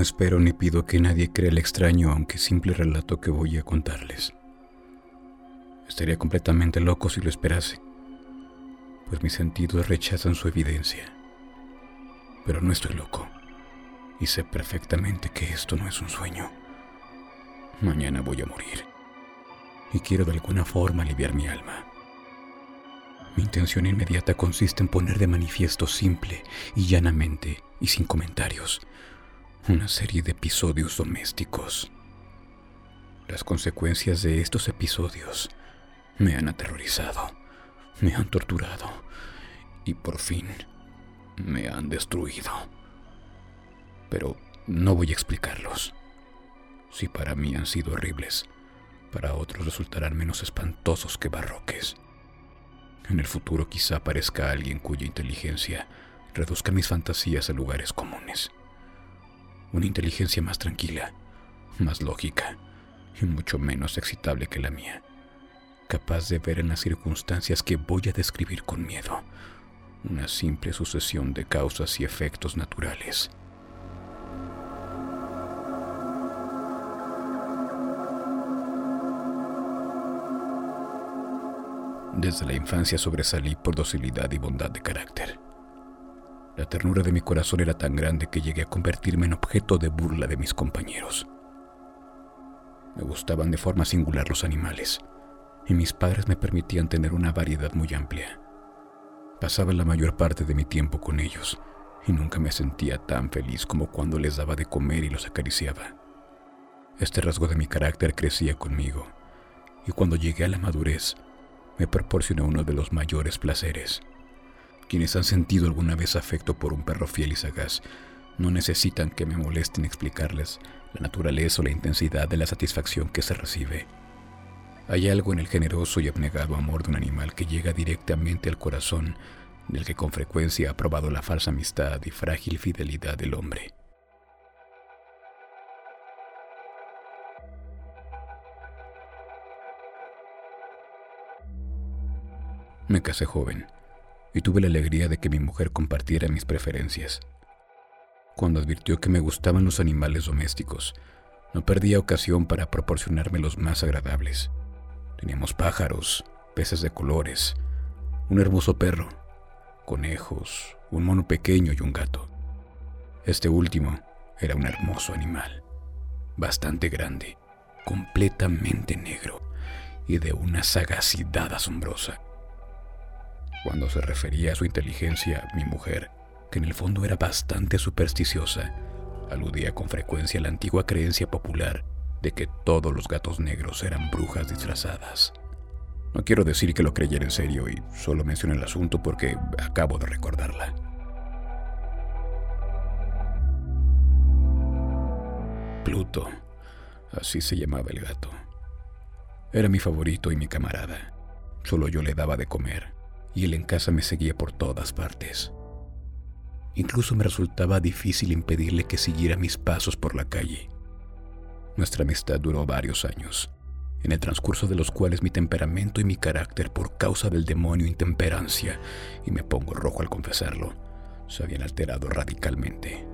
Espero ni pido que nadie crea el extraño, aunque simple relato que voy a contarles. Estaría completamente loco si lo esperase, pues mis sentidos rechazan su evidencia. Pero no estoy loco, y sé perfectamente que esto no es un sueño. Mañana voy a morir, y quiero de alguna forma aliviar mi alma. Mi intención inmediata consiste en poner de manifiesto simple y llanamente, y sin comentarios, una serie de episodios domésticos. Las consecuencias de estos episodios me han aterrorizado, me han torturado y por fin me han destruido. Pero no voy a explicarlos. Si para mí han sido horribles, para otros resultarán menos espantosos que barroques. En el futuro quizá aparezca alguien cuya inteligencia reduzca mis fantasías a lugares comunes. Una inteligencia más tranquila, más lógica y mucho menos excitable que la mía. Capaz de ver en las circunstancias que voy a describir con miedo una simple sucesión de causas y efectos naturales. Desde la infancia sobresalí por docilidad y bondad de carácter. La ternura de mi corazón era tan grande que llegué a convertirme en objeto de burla de mis compañeros. Me gustaban de forma singular los animales, y mis padres me permitían tener una variedad muy amplia. Pasaba la mayor parte de mi tiempo con ellos, y nunca me sentía tan feliz como cuando les daba de comer y los acariciaba. Este rasgo de mi carácter crecía conmigo, y cuando llegué a la madurez, me proporcionó uno de los mayores placeres. Quienes han sentido alguna vez afecto por un perro fiel y sagaz no necesitan que me molesten explicarles la naturaleza o la intensidad de la satisfacción que se recibe. Hay algo en el generoso y abnegado amor de un animal que llega directamente al corazón del que con frecuencia ha probado la falsa amistad y frágil fidelidad del hombre. Me casé joven y tuve la alegría de que mi mujer compartiera mis preferencias. Cuando advirtió que me gustaban los animales domésticos, no perdía ocasión para proporcionarme los más agradables. Teníamos pájaros, peces de colores, un hermoso perro, conejos, un mono pequeño y un gato. Este último era un hermoso animal, bastante grande, completamente negro y de una sagacidad asombrosa. Cuando se refería a su inteligencia, mi mujer, que en el fondo era bastante supersticiosa, aludía con frecuencia a la antigua creencia popular de que todos los gatos negros eran brujas disfrazadas. No quiero decir que lo creyera en serio y solo menciono el asunto porque acabo de recordarla. Pluto, así se llamaba el gato. Era mi favorito y mi camarada. Solo yo le daba de comer y él en casa me seguía por todas partes. Incluso me resultaba difícil impedirle que siguiera mis pasos por la calle. Nuestra amistad duró varios años, en el transcurso de los cuales mi temperamento y mi carácter, por causa del demonio intemperancia, y me pongo rojo al confesarlo, se habían alterado radicalmente.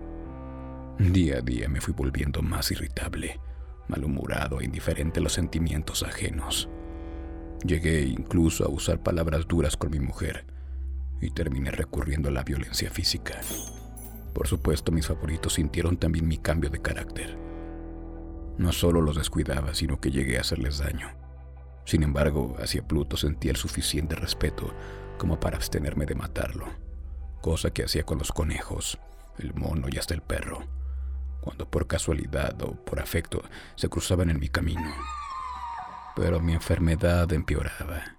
Día a día me fui volviendo más irritable, malhumorado e indiferente a los sentimientos ajenos. Llegué incluso a usar palabras duras con mi mujer y terminé recurriendo a la violencia física. Por supuesto, mis favoritos sintieron también mi cambio de carácter. No solo los descuidaba, sino que llegué a hacerles daño. Sin embargo, hacia Pluto sentía el suficiente respeto como para abstenerme de matarlo, cosa que hacía con los conejos, el mono y hasta el perro, cuando por casualidad o por afecto se cruzaban en mi camino. Pero mi enfermedad empeoraba,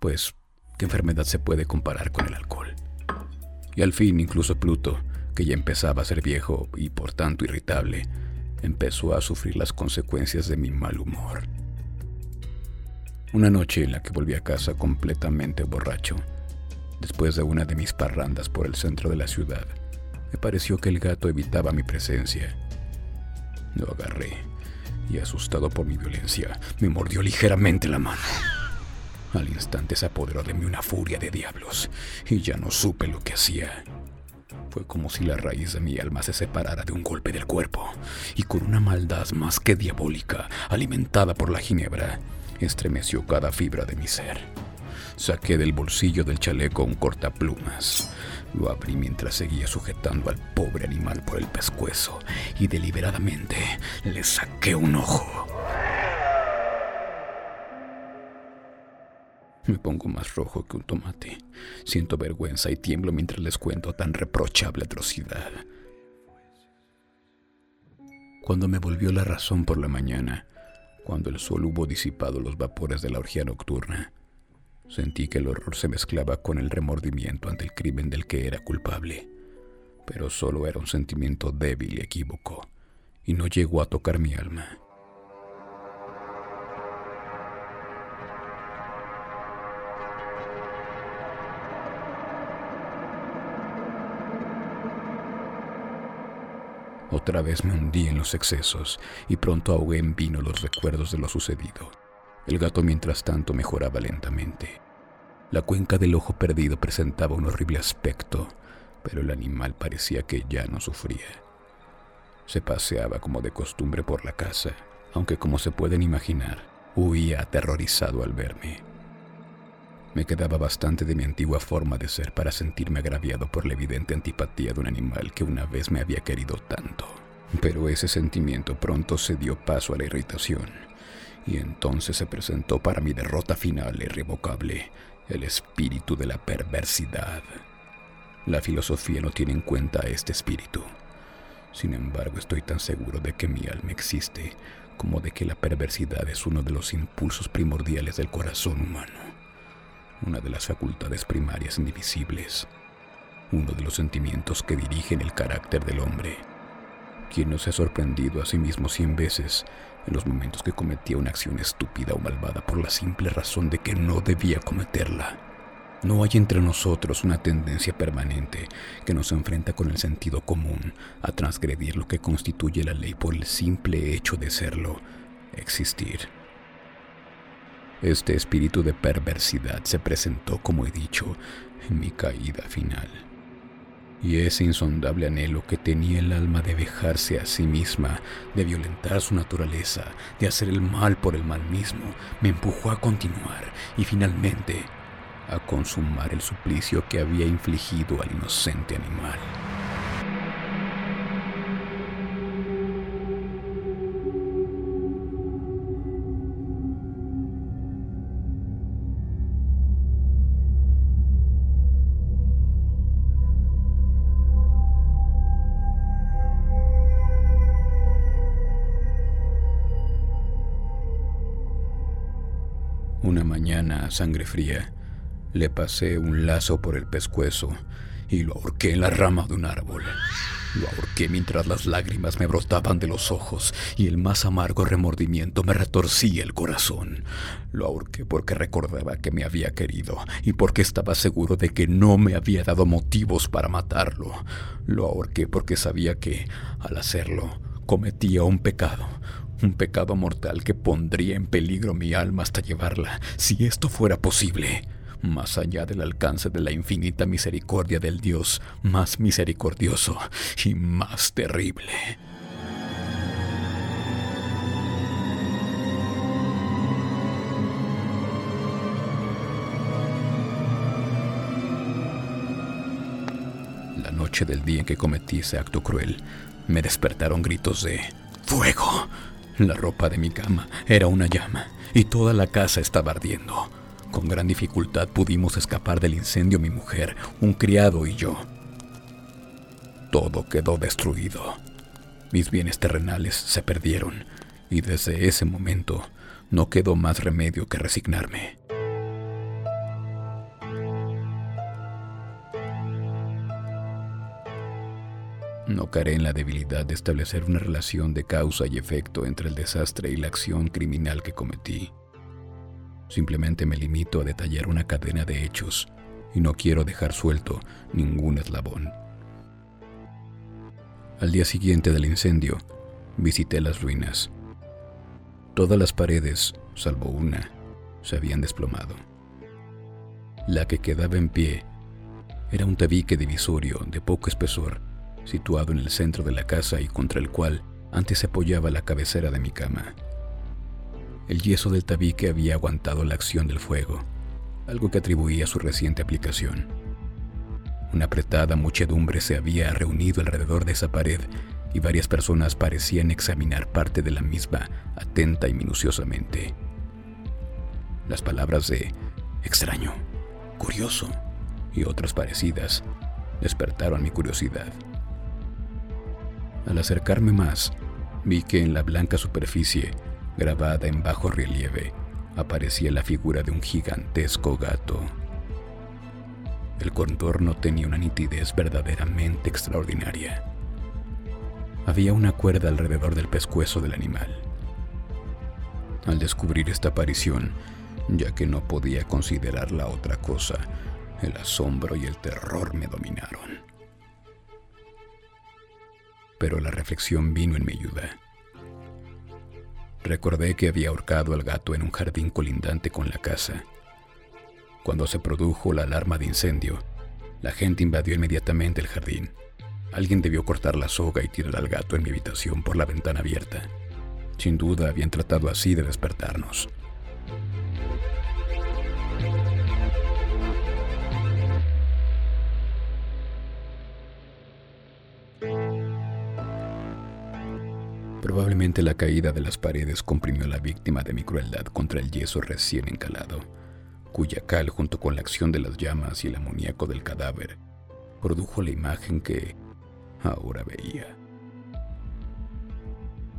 pues ¿qué enfermedad se puede comparar con el alcohol? Y al fin incluso Pluto, que ya empezaba a ser viejo y por tanto irritable, empezó a sufrir las consecuencias de mi mal humor. Una noche en la que volví a casa completamente borracho, después de una de mis parrandas por el centro de la ciudad, me pareció que el gato evitaba mi presencia. Lo agarré y asustado por mi violencia, me mordió ligeramente la mano. Al instante se apoderó de mí una furia de diablos y ya no supe lo que hacía. Fue como si la raíz de mi alma se separara de un golpe del cuerpo y con una maldad más que diabólica, alimentada por la ginebra, estremeció cada fibra de mi ser. Saqué del bolsillo del chaleco un cortaplumas. Lo abrí mientras seguía sujetando al pobre animal por el pescuezo y deliberadamente le saqué un ojo. Me pongo más rojo que un tomate. Siento vergüenza y tiemblo mientras les cuento tan reprochable atrocidad. Cuando me volvió la razón por la mañana, cuando el sol hubo disipado los vapores de la orgía nocturna, sentí que el horror se mezclaba con el remordimiento ante el crimen del que era culpable. Pero solo era un sentimiento débil y equívoco, y no llegó a tocar mi alma. Otra vez me hundí en los excesos y pronto ahogué en vino los recuerdos de lo sucedido. El gato mientras tanto mejoraba lentamente. La cuenca del ojo perdido presentaba un horrible aspecto, pero el animal parecía que ya no sufría. Se paseaba como de costumbre por la casa, aunque como se pueden imaginar, huía aterrorizado al verme. Me quedaba bastante de mi antigua forma de ser para sentirme agraviado por la evidente antipatía de un animal que una vez me había querido tanto. Pero ese sentimiento pronto se dio paso a la irritación, y entonces se presentó para mi derrota final e irrevocable el espíritu de la perversidad. La filosofía no tiene en cuenta este espíritu. Sin embargo, estoy tan seguro de que mi alma existe como de que la perversidad es uno de los impulsos primordiales del corazón humano una de las facultades primarias indivisibles, uno de los sentimientos que dirigen el carácter del hombre. Quien no se ha sorprendido a sí mismo cien veces en los momentos que cometía una acción estúpida o malvada por la simple razón de que no debía cometerla. No hay entre nosotros una tendencia permanente que nos enfrenta con el sentido común a transgredir lo que constituye la ley por el simple hecho de serlo, existir. Este espíritu de perversidad se presentó, como he dicho, en mi caída final. Y ese insondable anhelo que tenía el alma de vejarse a sí misma, de violentar su naturaleza, de hacer el mal por el mal mismo, me empujó a continuar y finalmente a consumar el suplicio que había infligido al inocente animal. Mañana a sangre fría, le pasé un lazo por el pescuezo y lo ahorqué en la rama de un árbol. Lo ahorqué mientras las lágrimas me brotaban de los ojos y el más amargo remordimiento me retorcía el corazón. Lo ahorqué porque recordaba que me había querido y porque estaba seguro de que no me había dado motivos para matarlo. Lo ahorqué porque sabía que, al hacerlo, cometía un pecado, un pecado mortal que pondría en peligro mi alma hasta llevarla, si esto fuera posible, más allá del alcance de la infinita misericordia del Dios más misericordioso y más terrible. La noche del día en que cometí ese acto cruel, me despertaron gritos de ¡Fuego! La ropa de mi cama era una llama y toda la casa estaba ardiendo. Con gran dificultad pudimos escapar del incendio mi mujer, un criado y yo. Todo quedó destruido. Mis bienes terrenales se perdieron y desde ese momento no quedó más remedio que resignarme. No caeré en la debilidad de establecer una relación de causa y efecto entre el desastre y la acción criminal que cometí. Simplemente me limito a detallar una cadena de hechos y no quiero dejar suelto ningún eslabón. Al día siguiente del incendio, visité las ruinas. Todas las paredes, salvo una, se habían desplomado. La que quedaba en pie Era un tabique divisorio de poco espesor, situado en el centro de la casa y contra el cual antes se apoyaba la cabecera de mi cama. El yeso del tabique había aguantado la acción del fuego, algo que atribuía a su reciente aplicación. Una apretada muchedumbre se había reunido alrededor de esa pared y varias personas parecían examinar parte de la misma atenta y minuciosamente. Las palabras de extraño, curioso y otras parecidas despertaron mi curiosidad. Al acercarme más, vi que en la blanca superficie, grabada en bajo relieve, aparecía la figura de un gigantesco gato. El contorno tenía una nitidez verdaderamente extraordinaria. Había una cuerda alrededor del pescuezo del animal. Al descubrir esta aparición, ya que no podía considerarla otra cosa, el asombro y el terror me dominaron. Pero la reflexión vino en mi ayuda. Recordé que había ahorcado al gato en un jardín colindante con la casa. Cuando se produjo la alarma de incendio, la gente invadió inmediatamente el jardín. Alguien debió cortar la soga y tirar al gato en mi habitación por la ventana abierta. Sin duda habían tratado así de despertarnos. Probablemente la caída de las paredes comprimió a la víctima de mi crueldad contra el yeso recién encalado, cuya cal junto con la acción de las llamas y el amoníaco del cadáver produjo la imagen que ahora veía.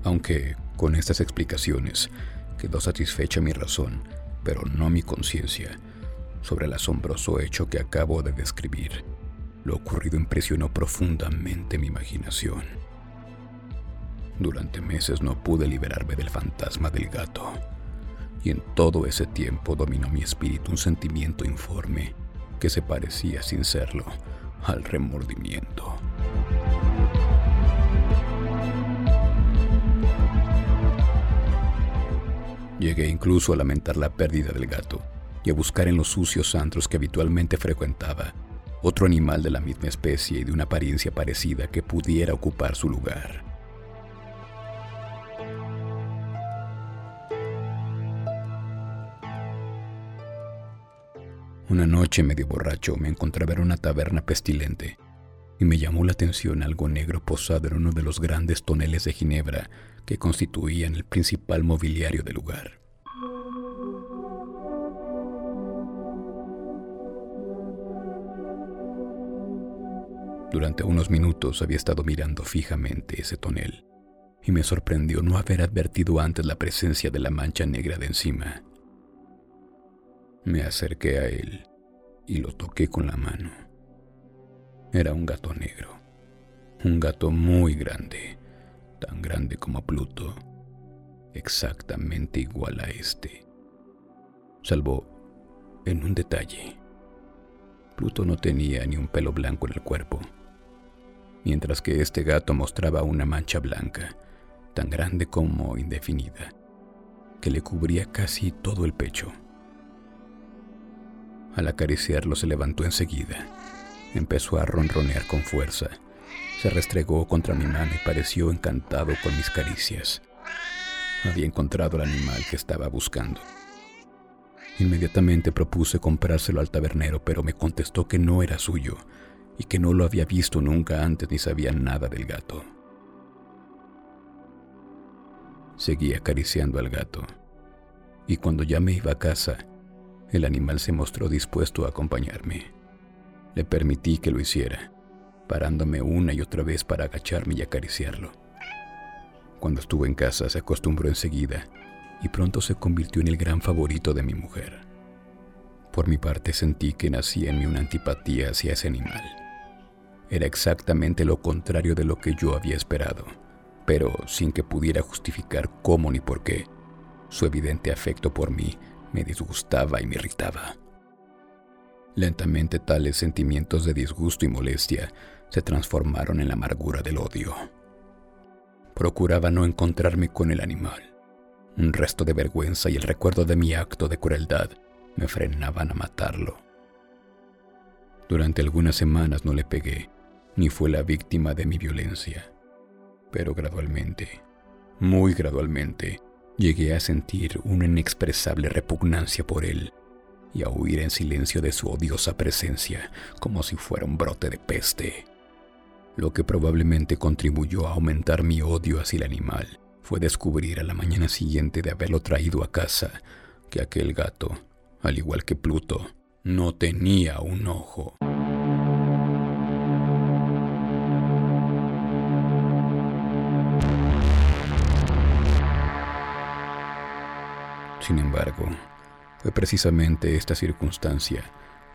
Aunque con estas explicaciones quedó satisfecha mi razón, pero no mi conciencia, sobre el asombroso hecho que acabo de describir. Lo ocurrido impresionó profundamente mi imaginación. Durante meses no pude liberarme del fantasma del gato, y en todo ese tiempo dominó mi espíritu un sentimiento informe que se parecía sin serlo al remordimiento. Llegué incluso a lamentar la pérdida del gato y a buscar en los sucios antros que habitualmente frecuentaba otro animal de la misma especie y de una apariencia parecida que pudiera ocupar su lugar. Una noche medio borracho me encontraba en una taberna pestilente y me llamó la atención algo negro posado en uno de los grandes toneles de ginebra que constituían el principal mobiliario del lugar. Durante unos minutos había estado mirando fijamente ese tonel y me sorprendió no haber advertido antes la presencia de la mancha negra de encima. Me acerqué a él y lo toqué con la mano. Era un gato negro, un gato muy grande, tan grande como Pluto, exactamente igual a este, salvo en un detalle. Pluto no tenía ni un pelo blanco en el cuerpo, mientras que este gato mostraba una mancha blanca, tan grande como indefinida, que le cubría casi todo el pecho. Al acariciarlo se levantó enseguida. Empezó a ronronear con fuerza. Se restregó contra mi mano y pareció encantado con mis caricias. Había encontrado el animal que estaba buscando. Inmediatamente propuse comprárselo al tabernero, pero me contestó que no era suyo y que no lo había visto nunca antes ni sabía nada del gato. Seguí acariciando al gato, y cuando ya me iba a casa, el animal se mostró dispuesto a acompañarme. Le permití que lo hiciera, parándome una y otra vez para agacharme y acariciarlo. Cuando estuvo en casa se acostumbró enseguida y pronto se convirtió en el gran favorito de mi mujer. Por mi parte sentí que nacía en mí una antipatía hacia ese animal. Era exactamente lo contrario de lo que yo había esperado, pero sin que pudiera justificar cómo ni por qué. Su evidente afecto por mí me disgustaba y me irritaba. Lentamente tales sentimientos de disgusto y molestia se transformaron en la amargura del odio. Procuraba no encontrarme con el animal. Un resto de vergüenza y el recuerdo de mi acto de crueldad me frenaban a matarlo. Durante algunas semanas no le pegué, ni fue la víctima de mi violencia. Pero gradualmente, muy gradualmente, llegué a sentir una inexpresable repugnancia por él y a huir en silencio de su odiosa presencia como si fuera un brote de peste. Lo que probablemente contribuyó a aumentar mi odio hacia el animal fue descubrir a la mañana siguiente de haberlo traído a casa que aquel gato, al igual que Pluto, no tenía un ojo. Sin embargo, fue precisamente esta circunstancia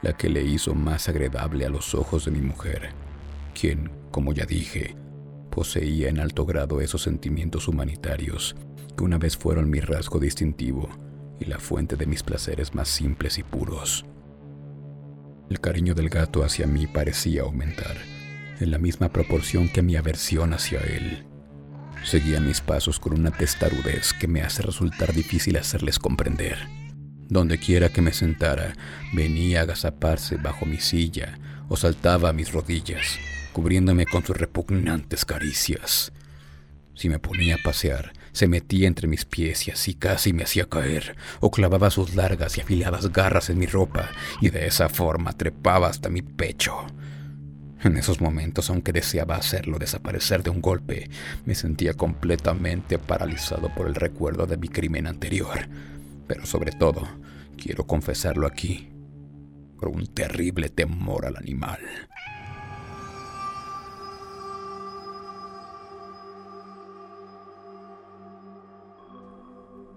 la que le hizo más agradable a los ojos de mi mujer, quien, como ya dije, poseía en alto grado esos sentimientos humanitarios que una vez fueron mi rasgo distintivo y la fuente de mis placeres más simples y puros. El cariño del gato hacia mí parecía aumentar, en la misma proporción que mi aversión hacia él. Seguía mis pasos con una testarudez que me hace resultar difícil hacerles comprender. Donde quiera que me sentara, venía a agazaparse bajo mi silla o saltaba a mis rodillas, cubriéndome con sus repugnantes caricias. Si me ponía a pasear, se metía entre mis pies y así casi me hacía caer, o clavaba sus largas y afiladas garras en mi ropa y de esa forma trepaba hasta mi pecho. En esos momentos, aunque deseaba hacerlo desaparecer de un golpe, me sentía completamente paralizado por el recuerdo de mi crimen anterior pero sobre todo, quiero confesarlo aquí, por un terrible temor al animal.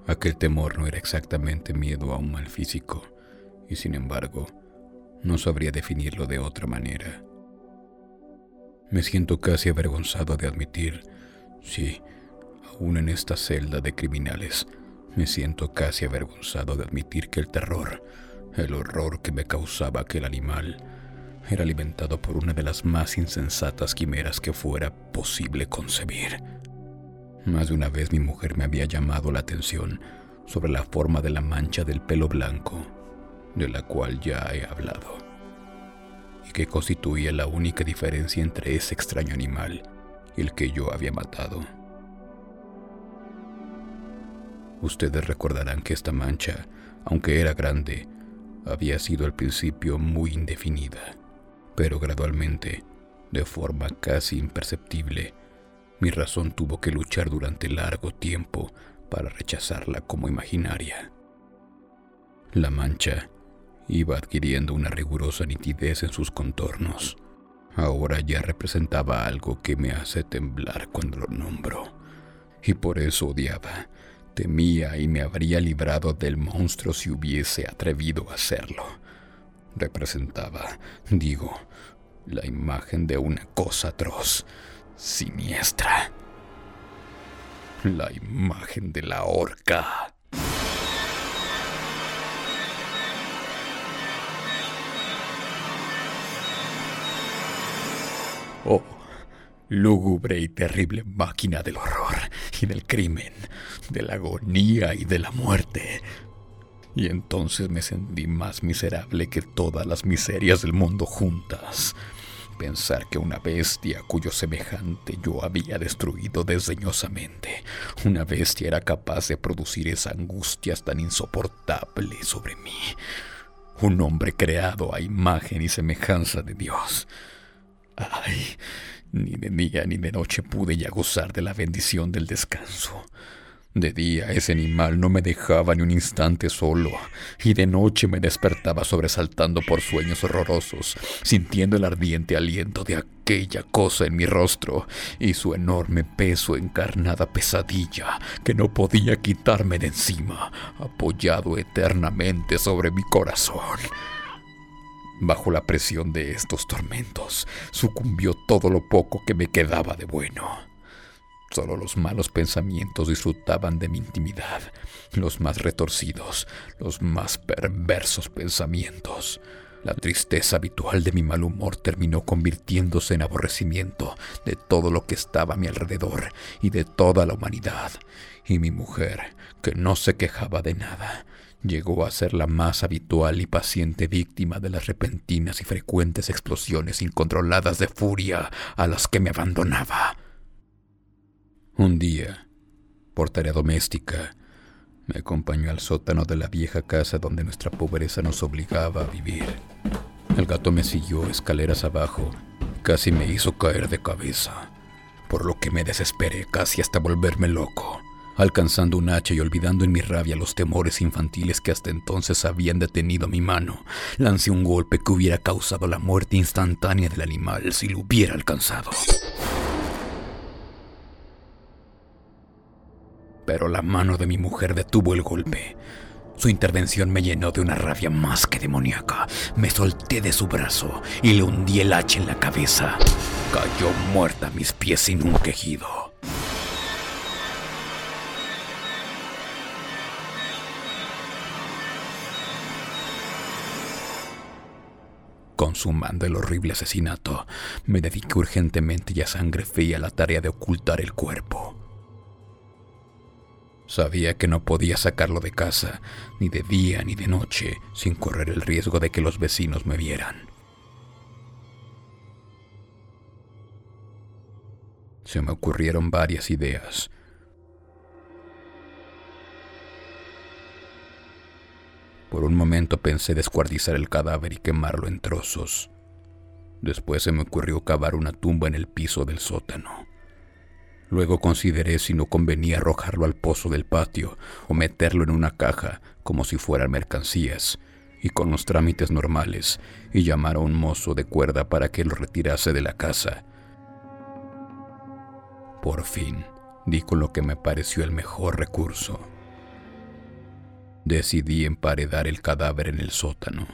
Aquel temor no era exactamente miedo a un mal físico, y sin embargo, no sabría definirlo de otra manera. Me siento casi avergonzado de admitir, sí, aún en esta celda de criminales, me siento casi avergonzado de admitir que el terror, el horror que me causaba aquel animal, era alimentado por una de las más insensatas quimeras que fuera posible concebir. Más de una vez mi mujer me había llamado la atención sobre la forma de la mancha del pelo blanco, de la cual ya he hablado, que constituía la única diferencia entre ese extraño animal y el que yo había matado. Ustedes recordarán que esta mancha, aunque era grande, había sido al principio muy indefinida, pero gradualmente, de forma casi imperceptible, mi razón tuvo que luchar durante largo tiempo para rechazarla como imaginaria. La mancha iba adquiriendo una rigurosa nitidez en sus contornos. Ahora ya representaba algo que me hace temblar cuando lo nombro, y por eso odiaba Temía y me habría librado del monstruo si hubiese atrevido a hacerlo. Representaba, digo, la imagen de una cosa atroz, siniestra. La imagen de la horca. Oh, lúgubre y terrible máquina del horror y del crimen, de la agonía y de la muerte. Y entonces me sentí más miserable que todas las miserias del mundo juntas. Pensar que una bestia cuyo semejante yo había destruido desdeñosamente, una bestia era capaz de producir esa angustia tan insoportable sobre mí. Un hombre creado a imagen y semejanza de Dios. Ay, ni de día ni de noche pude ya gozar de la bendición del descanso. De día ese animal no me dejaba ni un instante solo, y de noche me despertaba sobresaltando por sueños horrorosos, sintiendo el ardiente aliento de aquella cosa en mi rostro y su enorme peso encarnada pesadilla que no podía quitarme de encima, apoyado eternamente sobre mi corazón. Bajo la presión de estos tormentos, sucumbió todo lo poco que me quedaba de bueno. Solo los malos pensamientos disfrutaban de mi intimidad, los más retorcidos, los más perversos pensamientos. La tristeza habitual de mi mal humor terminó convirtiéndose en aborrecimiento de todo lo que estaba a mi alrededor y de toda la humanidad. Y mi mujer, que no se quejaba de nada, llegó a ser la más habitual y paciente víctima de las repentinas y frecuentes explosiones incontroladas de furia a las que me abandonaba. Un día, por tarea doméstica, me acompañó al sótano de la vieja casa donde nuestra pobreza nos obligaba a vivir. El gato me siguió escaleras abajo, casi me hizo caer de cabeza, por lo que me desesperé casi hasta volverme loco. Alcanzando un hacha y olvidando en mi rabia los temores infantiles que hasta entonces habían detenido mi mano, lancé un golpe que hubiera causado la muerte instantánea del animal si lo hubiera alcanzado. Pero la mano de mi mujer detuvo el golpe. Su intervención me llenó de una rabia más que demoníaca. Me solté de su brazo y le hundí el hacha en la cabeza. Cayó muerta a mis pies sin un quejido. Consumando el horrible asesinato, me dediqué urgentemente y a sangre fría a la tarea de ocultar el cuerpo. Sabía que no podía sacarlo de casa, ni de día ni de noche, sin correr el riesgo de que los vecinos me vieran. Se me ocurrieron varias ideas, Por un momento pensé descuartizar el cadáver y quemarlo en trozos. Después se me ocurrió cavar una tumba en el piso del sótano. Luego consideré si no convenía arrojarlo al pozo del patio o meterlo en una caja como si fueran mercancías, y con los trámites normales, y llamar a un mozo de cuerda para que lo retirase de la casa. Por fin, di con lo que me pareció el mejor recurso decidí emparedar el cadáver en el sótano,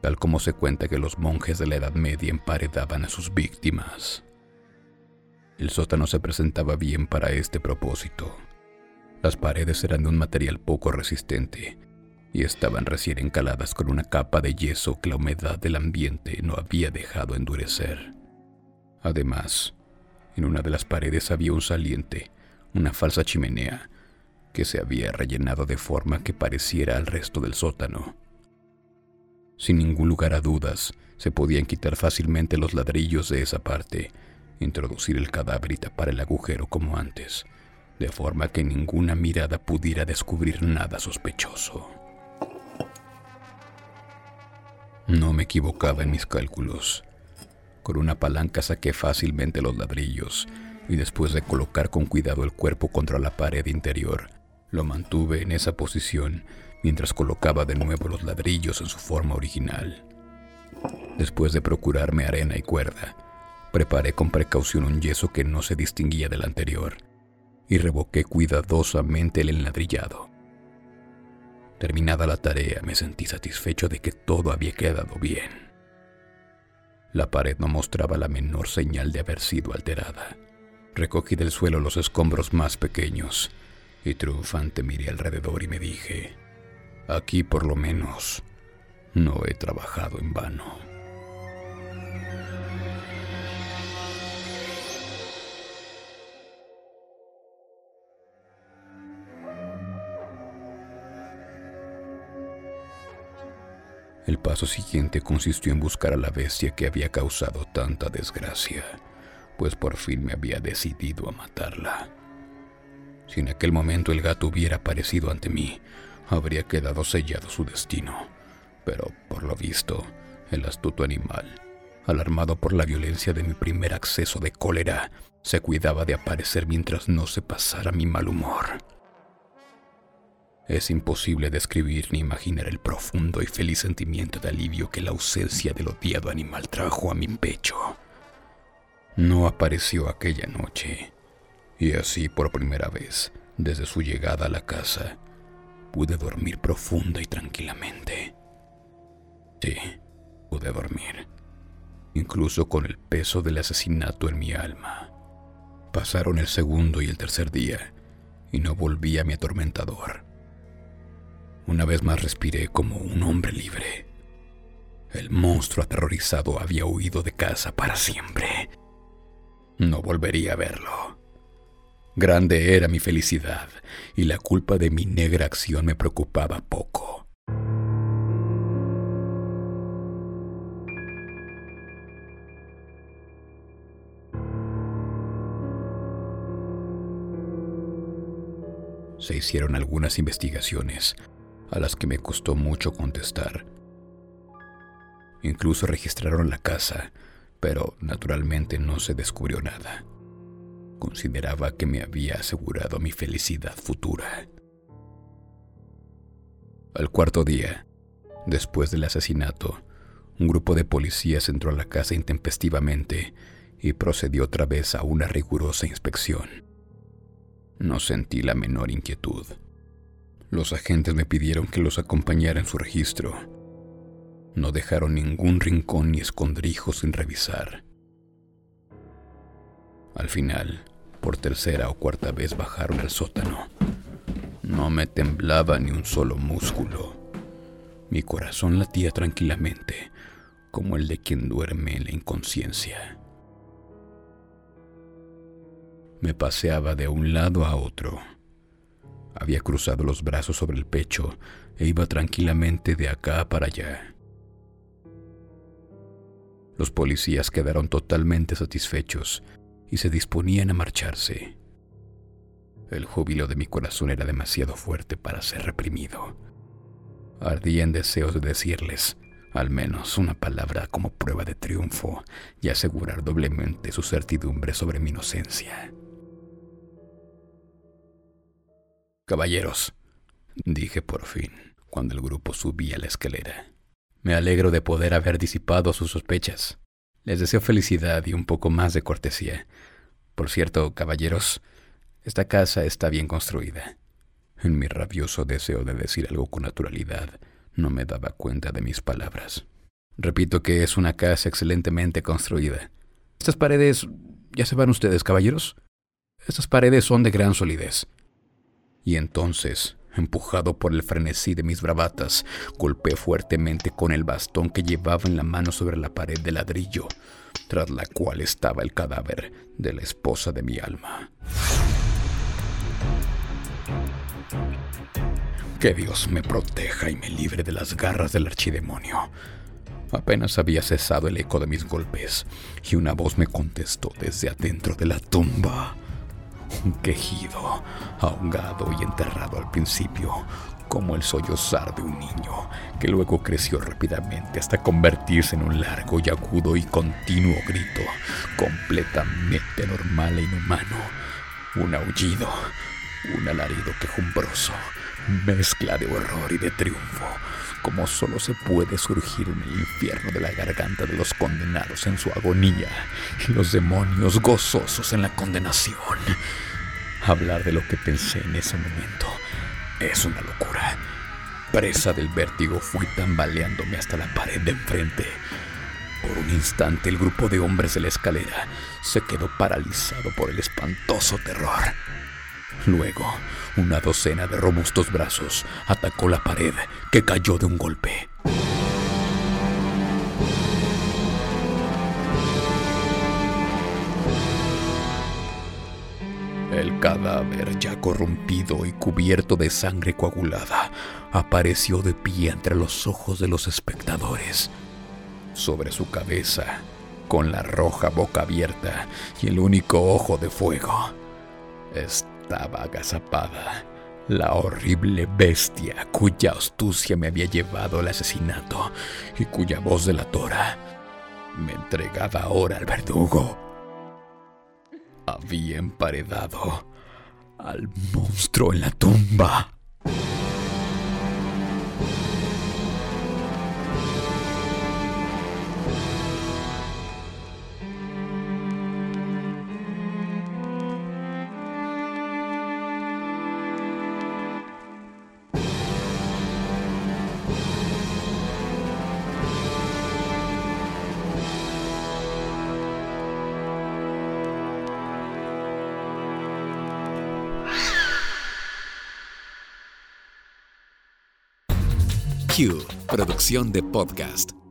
tal como se cuenta que los monjes de la Edad Media emparedaban a sus víctimas. El sótano se presentaba bien para este propósito. Las paredes eran de un material poco resistente y estaban recién encaladas con una capa de yeso que la humedad del ambiente no había dejado endurecer. Además, en una de las paredes había un saliente, una falsa chimenea que se había rellenado de forma que pareciera al resto del sótano. Sin ningún lugar a dudas, se podían quitar fácilmente los ladrillos de esa parte, introducir el cadáver y tapar el agujero como antes, de forma que ninguna mirada pudiera descubrir nada sospechoso. No me equivocaba en mis cálculos. Con una palanca saqué fácilmente los ladrillos y después de colocar con cuidado el cuerpo contra la pared interior, lo mantuve en esa posición mientras colocaba de nuevo los ladrillos en su forma original. Después de procurarme arena y cuerda, preparé con precaución un yeso que no se distinguía del anterior y revoqué cuidadosamente el enladrillado. Terminada la tarea, me sentí satisfecho de que todo había quedado bien. La pared no mostraba la menor señal de haber sido alterada. Recogí del suelo los escombros más pequeños y triunfante miré alrededor y me dije, aquí por lo menos no he trabajado en vano. El paso siguiente consistió en buscar a la bestia que había causado tanta desgracia, pues por fin me había decidido a matarla. Si en aquel momento el gato hubiera aparecido ante mí, habría quedado sellado su destino. Pero, por lo visto, el astuto animal, alarmado por la violencia de mi primer acceso de cólera, se cuidaba de aparecer mientras no se pasara mi mal humor. Es imposible describir ni imaginar el profundo y feliz sentimiento de alivio que la ausencia del odiado animal trajo a mi pecho. No apareció aquella noche, y así por primera vez, desde su llegada a la casa, pude dormir profunda y tranquilamente. Sí, pude dormir, incluso con el peso del asesinato en mi alma. Pasaron el segundo y el tercer día, y no volví a mi atormentador. Una vez más respiré como un hombre libre. El monstruo aterrorizado había huido de casa para siempre. No volvería a verlo Grande era mi felicidad y la culpa de mi negra acción me preocupaba poco. Se hicieron algunas investigaciones a las que me costó mucho contestar. Incluso registraron la casa, pero naturalmente no se descubrió nada. Consideraba que me había asegurado mi felicidad futura. Al cuarto día, después del asesinato, un grupo de policías entró a la casa intempestivamente y procedió otra vez a una rigurosa inspección. No sentí la menor inquietud. Los agentes me pidieron que los acompañara en su registro. No dejaron ningún rincón ni escondrijo sin revisar. Al final, por tercera o cuarta vez bajaron al sótano. No me temblaba ni un solo músculo. Mi corazón latía tranquilamente, como el de quien duerme en la inconsciencia. Me paseaba de un lado a otro había cruzado los brazos sobre el pecho e iba tranquilamente de acá para allá. Los policías quedaron totalmente satisfechos y se disponían a marcharse. El júbilo de mi corazón era demasiado fuerte para ser reprimido. Ardía en deseos de decirles al menos una palabra como prueba de triunfo y asegurar doblemente su certidumbre sobre mi inocencia. Caballeros, dije por fin, cuando el grupo subía la escalera. Me alegro de poder haber disipado sus sospechas. Les deseo felicidad y un poco más de cortesía. Por cierto, caballeros, esta casa está bien construida. En mi rabioso deseo de decir algo con naturalidad, no me daba cuenta de mis palabras. Repito que es una casa excelentemente construida. Estas paredes... ¿Ya se van ustedes, caballeros? Estas paredes son de gran solidez. Y entonces, empujado por el frenesí de mis bravatas, golpeé fuertemente con el bastón que llevaba en la mano sobre la pared de ladrillo, tras la cual estaba el cadáver de la esposa de mi alma. Que Dios me proteja y me libre de las garras del archidemonio. Apenas había cesado el eco de mis golpes y una voz me contestó desde adentro de la tumba un quejido, ahogado y enterrado al principio, como el sollozar de un niño, que luego creció rápidamente hasta convertirse en un largo y agudo y continuo grito, completamente normal e inhumano. Un aullido, un alarido quejumbroso, mezcla de horror y de triunfo, como solo se puede surgir en el infierno de la garganta de los condenados en su agonía y los demonios gozosos en la condenación. Hablar de lo que pensé en ese momento es una locura. Presa del vértigo fui tambaleándome hasta la pared de enfrente. Por un instante el grupo de hombres de la escalera se quedó paralizado por el espantoso terror. Luego, una docena de robustos brazos atacó la pared que cayó de un golpe. El cadáver, ya corrompido y cubierto de sangre coagulada, apareció de pie entre los ojos de los espectadores. Sobre su cabeza, con la roja boca abierta y el único ojo de fuego, estaba agazapada la horrible bestia cuya astucia me había llevado al asesinato y cuya voz delatora me entregaba ahora al verdugo había emparedado al monstruo en la tumba. De podcast.